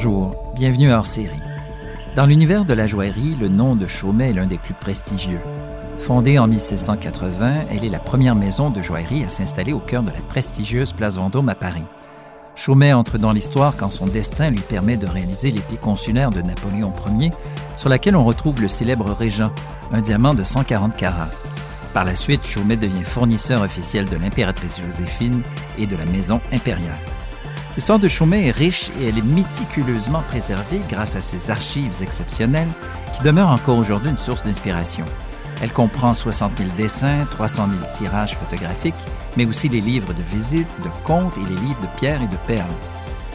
Bonjour, bienvenue hors série. Dans l'univers de la joaillerie, le nom de Chaumet est l'un des plus prestigieux. Fondée en 1680, elle est la première maison de joaillerie à s'installer au cœur de la prestigieuse place Vendôme à Paris. Chaumet entre dans l'histoire quand son destin lui permet de réaliser l'épée consulaire de Napoléon Ier, sur laquelle on retrouve le célèbre Régent, un diamant de 140 carats. Par la suite, Chaumet devient fournisseur officiel de l'impératrice Joséphine et de la maison impériale. L'histoire de Chaumet est riche et elle est méticuleusement préservée grâce à ses archives exceptionnelles qui demeurent encore aujourd'hui une source d'inspiration. Elle comprend 60 000 dessins, 300 000 tirages photographiques, mais aussi les livres de visites, de contes et les livres de pierres et de perles.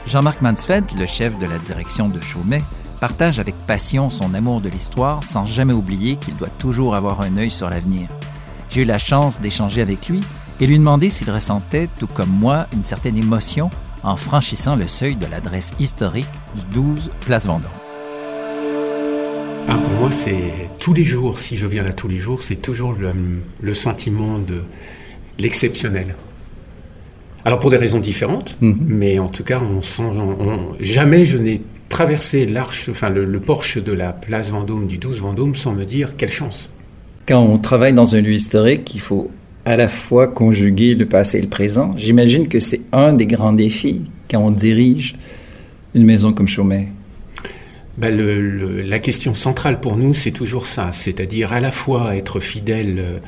Jean-Marc Mansfeld, le chef de la direction de Chaumet, partage avec passion son amour de l'histoire sans jamais oublier qu'il doit toujours avoir un œil sur l'avenir. J'ai eu la chance d'échanger avec lui et lui demander s'il ressentait, tout comme moi, une certaine émotion en franchissant le seuil de l'adresse historique du 12 Place Vendôme. Ah, pour moi, c'est tous les jours, si je viens là tous les jours, c'est toujours le, sentiment de l'exceptionnel. Alors pour des raisons différentes, mhm. mais en tout cas, on sent, jamais je n'ai traversé l'arche, enfin le, le, porche de la place Vendôme du 12 Vendôme sans me dire quelle chance. Quand on travaille dans un lieu historique, il faut à la fois conjuguer le passé et le présent. J'imagine que c'est un des grands défis quand on dirige une maison comme Chaumet. Ben la question centrale pour nous, c'est toujours ça, c'est-à-dire à la fois être fidèle euh,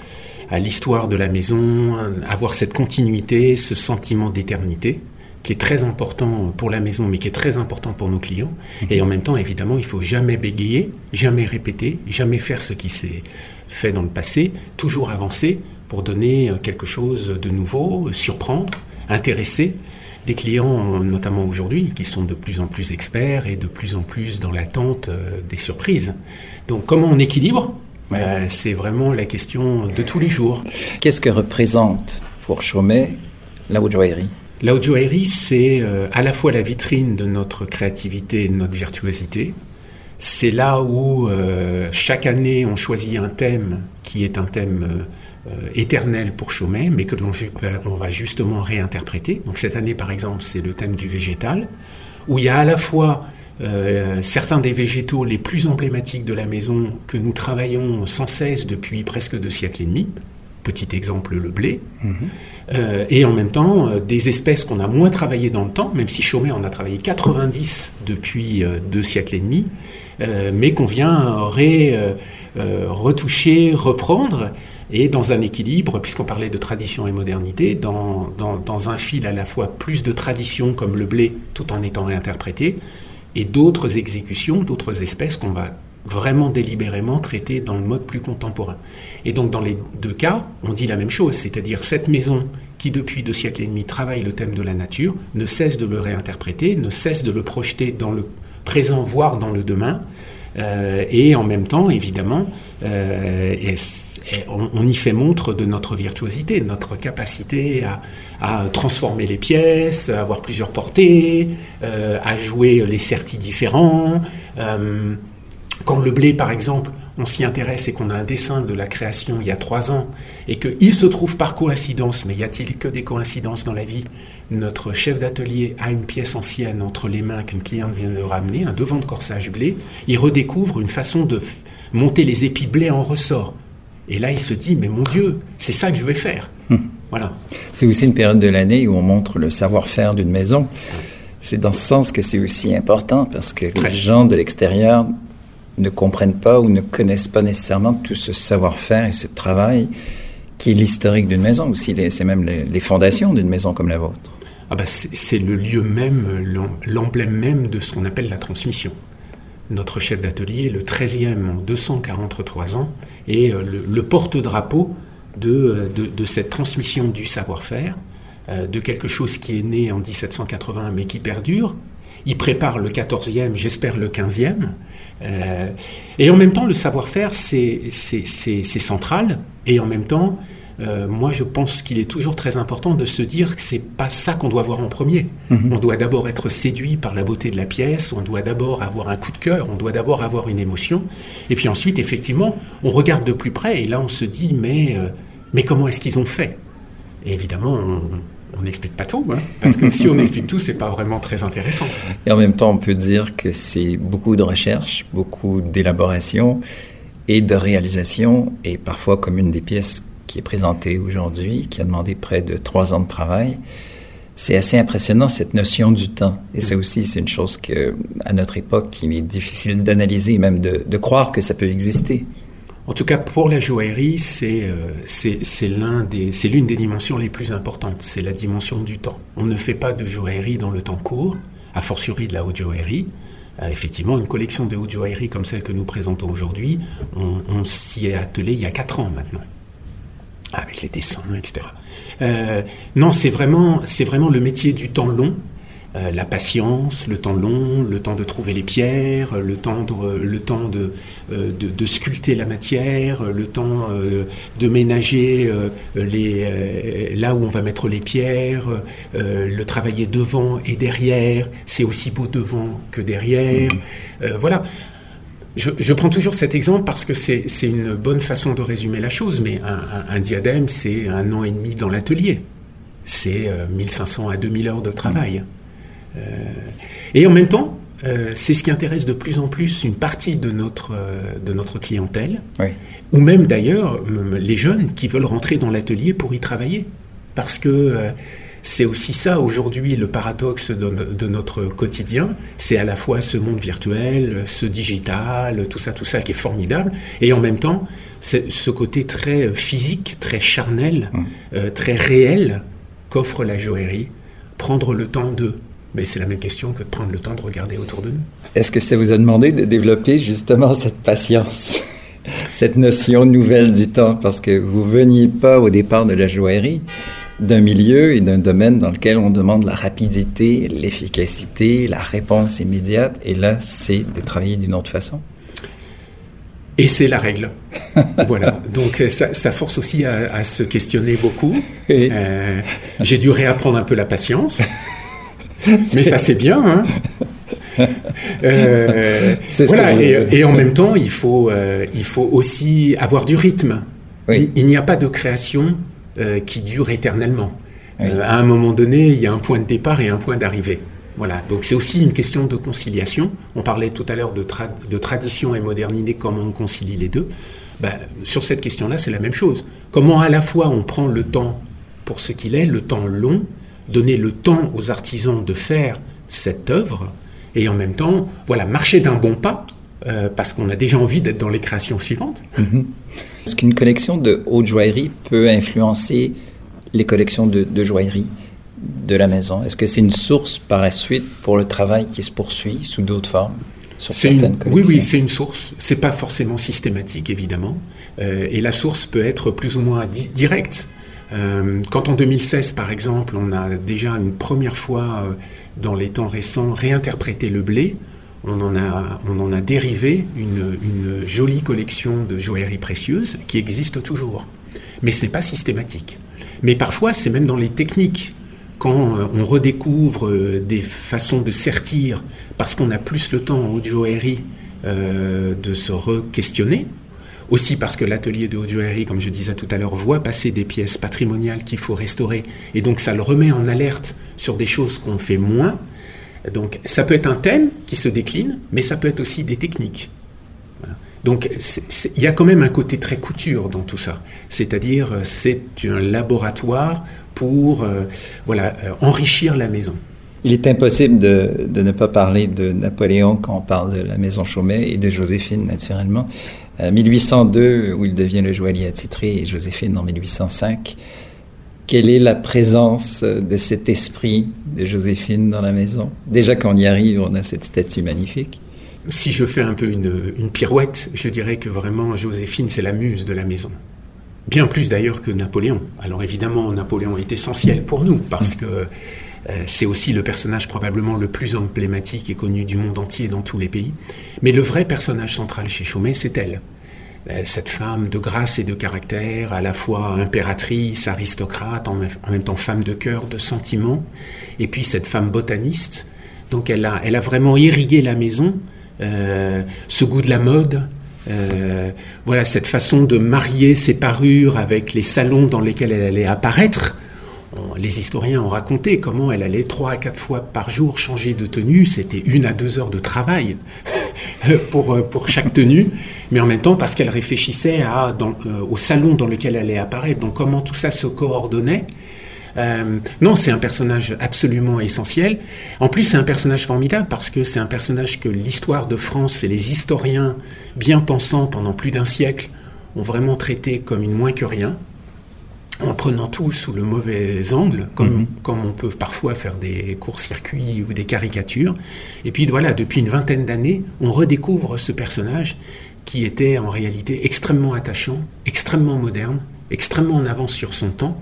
à l'histoire de la maison, avoir cette continuité, ce sentiment d'éternité, qui est très important pour la maison, mais qui est très important pour nos clients. Et en même temps, évidemment, il faut jamais bégayer, jamais répéter, jamais faire ce qui s'est fait dans le passé, toujours avancer pour donner quelque chose de nouveau, surprendre, intéresser des clients, notamment aujourd'hui, qui sont de plus en plus experts et de plus en plus dans l'attente euh, des surprises. Donc comment on équilibre? Euh, C'est vraiment la question de tous les jours. Qu'est-ce que représente pour Chaumet la haute joaillerie la haute joaillerie, c'est euh, à la fois la vitrine de notre créativité et de notre virtuosité. C'est là où euh, chaque année on choisit un thème qui est un thème euh, éternel pour Chaumet, mais que l'on on va justement réinterpréter. Donc cette année, par exemple, c'est le thème du végétal, où il y a à la fois certains des végétaux les plus emblématiques de la maison que nous travaillons sans cesse depuis presque deux siècles et demi. Petit exemple, le blé. Mhm. Euh, et en même temps, euh, des espèces qu'on a moins travaillées dans le temps, même si Chaumet en a travaillé 90 depuis euh, deux siècles et demi, mais qu'on vient retoucher, reprendre, et dans un équilibre, puisqu'on parlait de tradition et modernité, dans, dans, un fil à la fois plus de tradition comme le blé, tout en étant réinterprété, et d'autres exécutions, d'autres espèces qu'on va vraiment délibérément traiter dans le mode plus contemporain. Et donc dans les deux cas, on dit la même chose, c'est-à-dire cette maison qui depuis deux siècles et demi travaille le thème de la nature, ne cesse de le réinterpréter, ne cesse de le projeter dans le présent, voire dans le demain, et en même temps, évidemment, euh, on, y fait montre de notre virtuosité, notre capacité à, transformer les pièces, à avoir plusieurs portées, euh, à jouer les certis différents. Quand le blé, par exemple, on s'y intéresse et qu'on a un dessin de la création il y a trois ans, et qu'il se trouve par coïncidence, mais y a-t-il que des coïncidences dans la vie Notre chef d'atelier a une pièce ancienne entre les mains qu'une cliente vient de ramener, un devant de corsage blé, il redécouvre une façon de monter les épis de blé en ressort. Et là, il se dit, mais mon Dieu, c'est ça que je vais faire. Hum. Voilà. C'est aussi une période de l'année où on montre le savoir-faire d'une maison. C'est dans ce sens que c'est aussi important parce que les gens de l'extérieur ne comprennent pas ou ne connaissent pas nécessairement tout ce savoir-faire et ce travail qui est l'historique d'une maison aussi. C'est même les, fondations d'une maison comme la vôtre. Ah bah c'est le lieu même, l'emblème même de ce qu'on appelle la transmission. Notre chef d'atelier, le 13e en 243 ans, est euh, le, porte-drapeau de, de, cette transmission du savoir-faire, euh, de quelque chose qui est né en 1780 mais qui perdure. Il prépare le 14e, j'espère le 15e. Euh, et en même temps, le savoir-faire, c'est central. Et en même temps, euh, moi, je pense qu'il est toujours très important de se dire que c'est pas ça qu'on doit voir en premier. Mhm. On doit d'abord être séduit par la beauté de la pièce, on doit d'abord avoir un coup de cœur, on doit d'abord avoir une émotion, et puis ensuite, effectivement, on regarde de plus près, et là, on se dit, mais, euh, mais comment est-ce qu'ils ont fait? Et évidemment, on n'explique pas tout, hein, parce que si on explique tout, c'est pas vraiment très intéressant. Et en même temps, on peut dire que c'est beaucoup de recherche, beaucoup d'élaboration et de réalisation, et parfois comme une des pièces qui est présentée aujourd'hui, qui a demandé près de trois ans de travail. C'est assez impressionnant cette notion du temps. Et ça aussi, c'est une chose que, à notre époque, il est difficile d'analyser, même de croire que ça peut exister. En tout cas, pour la joaillerie, c'est euh, c'est l'une des dimensions les plus importantes. C'est la dimension du temps. On ne fait pas de joaillerie dans le temps court, a fortiori de la haute joaillerie. Euh, effectivement, une collection de haute joaillerie comme celle que nous présentons aujourd'hui, on, s'y est attelé il y a quatre ans maintenant, avec les dessins, etc. Euh, non, c'est vraiment le métier du temps long euh, la patience, le temps long, le temps de trouver les pierres, le temps de, le temps de, euh, de, sculpter la matière, le temps euh, de ménager les, là où on va mettre les pierres, le travailler devant et derrière. C'est aussi beau devant que derrière. voilà. Je, prends toujours cet exemple parce que c'est une bonne façon de résumer la chose, mais un, un diadème, c'est un an et demi dans l'atelier. C'est 1500 à 2000 heures de travail. Et en même temps, euh, c'est ce qui intéresse de plus en plus une partie de notre, euh, de notre clientèle, ou même d'ailleurs les jeunes qui veulent rentrer dans l'atelier pour y travailler. Parce que c'est aussi ça aujourd'hui le paradoxe de, notre quotidien, c'est à la fois ce monde virtuel, ce digital, tout ça, tout ça qui est formidable, et en même temps ce côté très physique, très charnel, mmh. très réel qu'offre la joaillerie, prendre le temps de mais c'est la même question que de prendre le temps de regarder autour de nous. Est-ce que ça vous a demandé de développer justement cette patience, cette notion nouvelle du temps, parce que vous veniez pas au départ de la joaillerie d'un milieu et d'un domaine dans lequel on demande la rapidité, l'efficacité, la réponse immédiate, et là, c'est de travailler d'une autre façon. Et c'est la règle. voilà. Donc ça, ça force aussi à, à, se questionner beaucoup. Euh, J'ai dû réapprendre un peu la patience. Mais ça, c'est bien. Hein euh, voilà, et, en même temps, il faut, euh, il faut aussi avoir du rythme. Il, n'y a pas de création euh, qui dure éternellement. à un moment donné, il y a un point de départ et un point d'arrivée. Voilà, donc c'est aussi une question de conciliation. On parlait tout à l'heure de, de, tradition et modernité, comment on concilie les deux. Ben, sur cette question-là, c'est la même chose. Comment à la fois on prend le temps pour ce qu'il est, le temps long, donner le temps aux artisans de faire cette œuvre et en même temps, voilà, marcher d'un bon pas euh, parce qu'on a déjà envie d'être dans les créations suivantes. Mhm. Est-ce qu'une collection de haute joaillerie peut influencer les collections de, joaillerie de la maison? Est-ce que c'est une source par la suite pour le travail qui se poursuit sous d'autres formes oui, oui, c'est une source. C'est pas forcément systématique, évidemment. Euh, et la source peut être plus ou moins directe. Euh, quand en 2016, par exemple, on a déjà une première fois, euh, dans les temps récents, réinterprété le blé, on en a, dérivé une, jolie collection de joaillerie précieuse qui existe toujours. Mais ce n'est pas systématique. Mais parfois, c'est même dans les techniques. Quand euh, on redécouvre des façons de sertir, parce qu'on a plus le temps en haute joaillerie de se re-questionner, aussi parce que l'atelier de haute joaillerie, comme je disais tout à l'heure, voit passer des pièces patrimoniales qu'il faut restaurer. Et donc ça le remet en alerte sur des choses qu'on fait moins. Donc ça peut être un thème qui se décline, mais ça peut être aussi des techniques. Donc il y a quand même un côté très couture dans tout ça. C'est-à-dire euh, c'est un laboratoire pour euh, voilà, euh, enrichir la maison. Il est impossible de, de, ne pas parler de Napoléon quand on parle de la maison Chaumet et de Joséphine, naturellement. 1802, euh, où il devient le joaillier attitré, et Joséphine en 1805. Quelle est la présence de cet esprit de Joséphine dans la maison? Déjà, quand on y arrive, on a cette statue magnifique. Si je fais un peu une, une pirouette, je dirais que vraiment Joséphine, c'est la muse de la maison. Bien plus d'ailleurs que Napoléon. Alors évidemment, Napoléon est essentiel pour nous parce que euh, c'est aussi le personnage probablement le plus emblématique et connu du monde entier dans tous les pays. Mais le vrai personnage central chez Chaumet, c'est elle. Euh, cette femme de grâce et de caractère, à la fois impératrice, aristocrate, en même temps femme de cœur, de sentiment, et puis cette femme botaniste. Donc elle a, elle a vraiment irrigué la maison, euh, ce goût de la mode, euh, voilà cette façon de marier ses parures avec les salons dans lesquels elle allait apparaître. Les historiens ont raconté comment elle allait trois à quatre fois par jour changer de tenue. C'était une à deux heures de travail pour, pour chaque tenue, mais en même temps parce qu'elle réfléchissait à, au salon dans lequel elle allait apparaître, donc comment tout ça se coordonnait. Euh, non, c'est un personnage absolument essentiel. En plus, c'est un personnage formidable parce que c'est un personnage que l'histoire de France et les historiens bien pensants pendant plus d'un siècle ont vraiment traité comme une moins que rien, en prenant tout sous le mauvais angle, comme, mhm. comme on peut parfois faire des courts-circuits ou des caricatures. Et puis voilà, depuis une vingtaine d'années, on redécouvre ce personnage qui était en réalité extrêmement attachant, extrêmement moderne, extrêmement en avance sur son temps,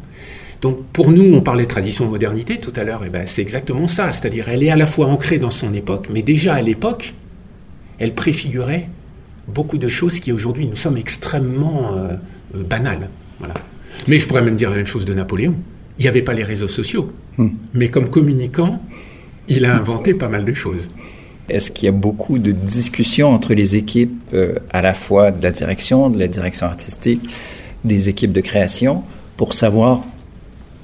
donc pour nous, on parlait tradition-modernité tout à l'heure, et ben c'est exactement ça. C'est-à-dire, elle est à la fois ancrée dans son époque, mais déjà à l'époque, elle préfigurait beaucoup de choses qui aujourd'hui nous sommes extrêmement euh, euh, banales. Voilà. Mais je pourrais même dire la même chose de Napoléon. Il n'y avait pas les réseaux sociaux, hmm. mais comme communicant, il a inventé pas mal de choses. Est-ce qu'il y a beaucoup de discussions entre les équipes, euh, à la fois de la direction, de la direction artistique, des équipes de création, pour savoir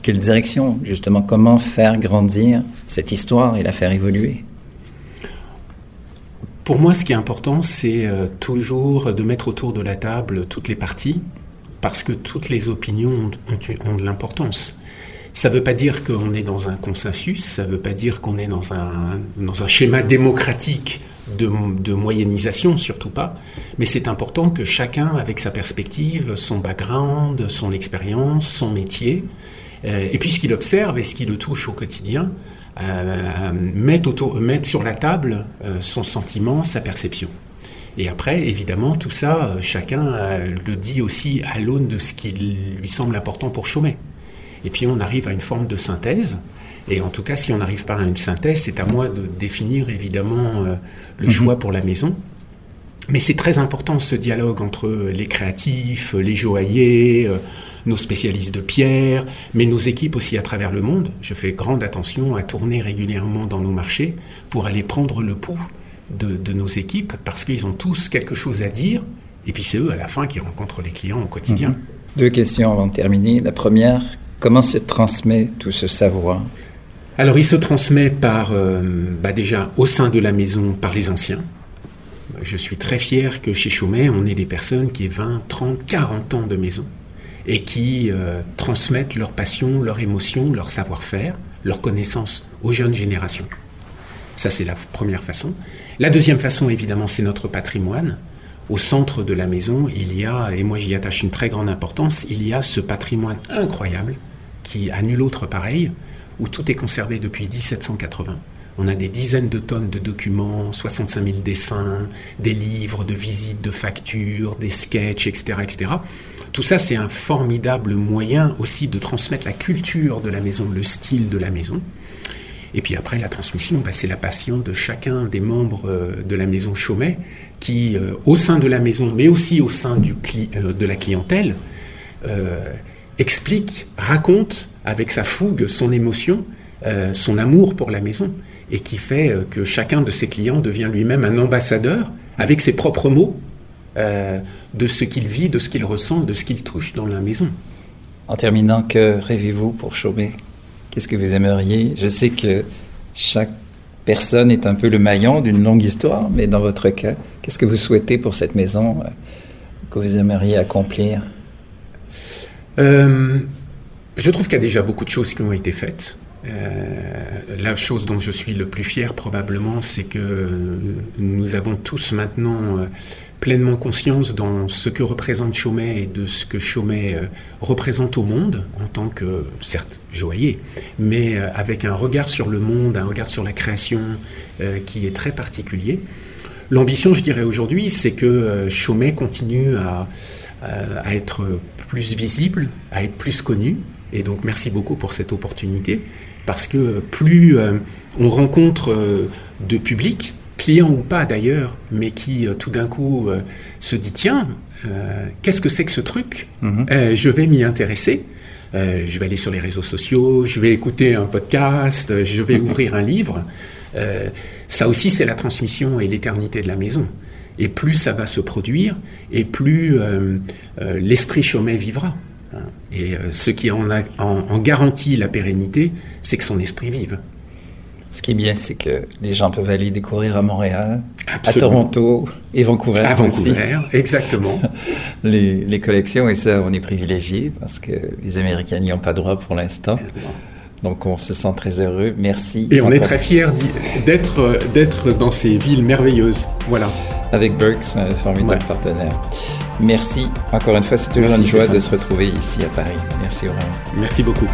quelle direction, justement, comment faire grandir cette histoire et la faire évoluer? Pour moi, ce qui est important, c'est euh, toujours de mettre autour de la table toutes les parties, parce que toutes les opinions ont, de l'importance. Ça ne veut pas dire qu'on est dans un consensus, ça ne veut pas dire qu'on est dans un, dans un schéma démocratique de, moyennisation, surtout pas. Mais c'est important que chacun, avec sa perspective, son background, son expérience, son métier, euh, et puis ce qu'il observe et ce qui le touche au quotidien, euh, met, sur la table euh, son sentiment, sa perception. Et après, évidemment, tout ça, chacun le dit aussi à l'aune de ce qui lui semble important pour Chaumet. Et puis on arrive à une forme de synthèse. Et en tout cas, si on n'arrive pas à une synthèse, c'est à moi de définir évidemment le mhm. choix pour la maison. Mais c'est très important ce dialogue entre les créatifs, les joailliers, nos spécialistes de pierre, mais nos équipes aussi à travers le monde. Je fais grande attention à tourner régulièrement dans nos marchés pour aller prendre le pouls de, nos équipes parce qu'ils ont tous quelque chose à dire. Et puis c'est eux à la fin qui rencontrent les clients au quotidien. Mhm. Deux questions avant de terminer. La première, comment se transmet tout ce savoir? Alors il se transmet par, euh, bah déjà au sein de la maison, par les anciens. Je suis très fier que chez Chaumet, on ait des personnes qui aient 20, 30, 40 ans de maison et qui euh, transmettent leur passion, leur émotion, leur savoir-faire, leur connaissance aux jeunes générations. Ça, c'est la première façon. La deuxième façon, évidemment, c'est notre patrimoine. Au centre de la maison, il y a, et moi j'y attache une très grande importance, il y a ce patrimoine incroyable qui a nul autre pareil, où tout est conservé depuis 1780 on a des dizaines de tonnes de documents, 65 000 dessins, des livres de visites, de factures, des sketchs, etc. etc. Tout ça, c'est un formidable moyen aussi de transmettre la culture de la maison, le style de la maison. Et puis après, la transmission, bah, c'est la passion de chacun des membres euh, de la maison Chaumet qui, euh, au sein de la maison, mais aussi au sein euh, de la clientèle, explique, raconte avec sa fougue, son émotion, son amour pour la maison et qui fait que chacun de ses clients devient lui-même un ambassadeur avec ses propres mots de ce qu'il vit, de ce qu'il ressent, de ce qu'il touche dans la maison. En terminant, que rêvez-vous pour Chaumet? Qu'est-ce que vous aimeriez? Je sais que chaque personne est un peu le maillon d'une longue histoire, mais dans votre cas, qu'est-ce que vous souhaitez pour cette maison euh, que vous aimeriez accomplir? Je trouve qu'il y a déjà beaucoup de choses qui ont été faites. Euh, la chose dont je suis le plus fier probablement, c'est que nous avons tous maintenant euh, pleinement conscience dans ce que représente Chaumet et de ce que Chaumet euh, représente au monde en tant que, certes, joaillier, mais avec un regard sur le monde, un regard sur la création qui est très particulier. L'ambition, je dirais aujourd'hui, c'est que Chaumet continue à, à être plus visible, à être plus connu, et donc merci beaucoup pour cette opportunité parce que plus euh, on rencontre euh, de public, clients ou pas d'ailleurs, mais qui euh, tout d'un coup se dit tiens, qu'est-ce que c'est que ce truc mhm. Je vais m'y intéresser. je vais aller sur les réseaux sociaux, je vais écouter un podcast, je vais ouvrir un livre. ça aussi, c'est la transmission et l'éternité de la maison. Et plus ça va se produire, et plus l'esprit Chaumet vivra. Et euh, ce qui en, a, en, garantit la pérennité, c'est que son esprit vive. Ce qui est bien, c'est que les gens peuvent aller découvrir à Montréal, à Toronto et Vancouver. À Vancouver, exactement. les, les, collections, et ça, on est privilégiés parce que les Américains n'y ont pas droit pour l'instant. Donc on se sent très heureux. Merci. Et on est très fiers d'être d'être dans ces villes merveilleuses. Voilà. Avec Burks, un formidable partenaire. Merci encore une fois. C'est toujours une joie de se retrouver ici à Paris. Merci Aurélien. Merci beaucoup.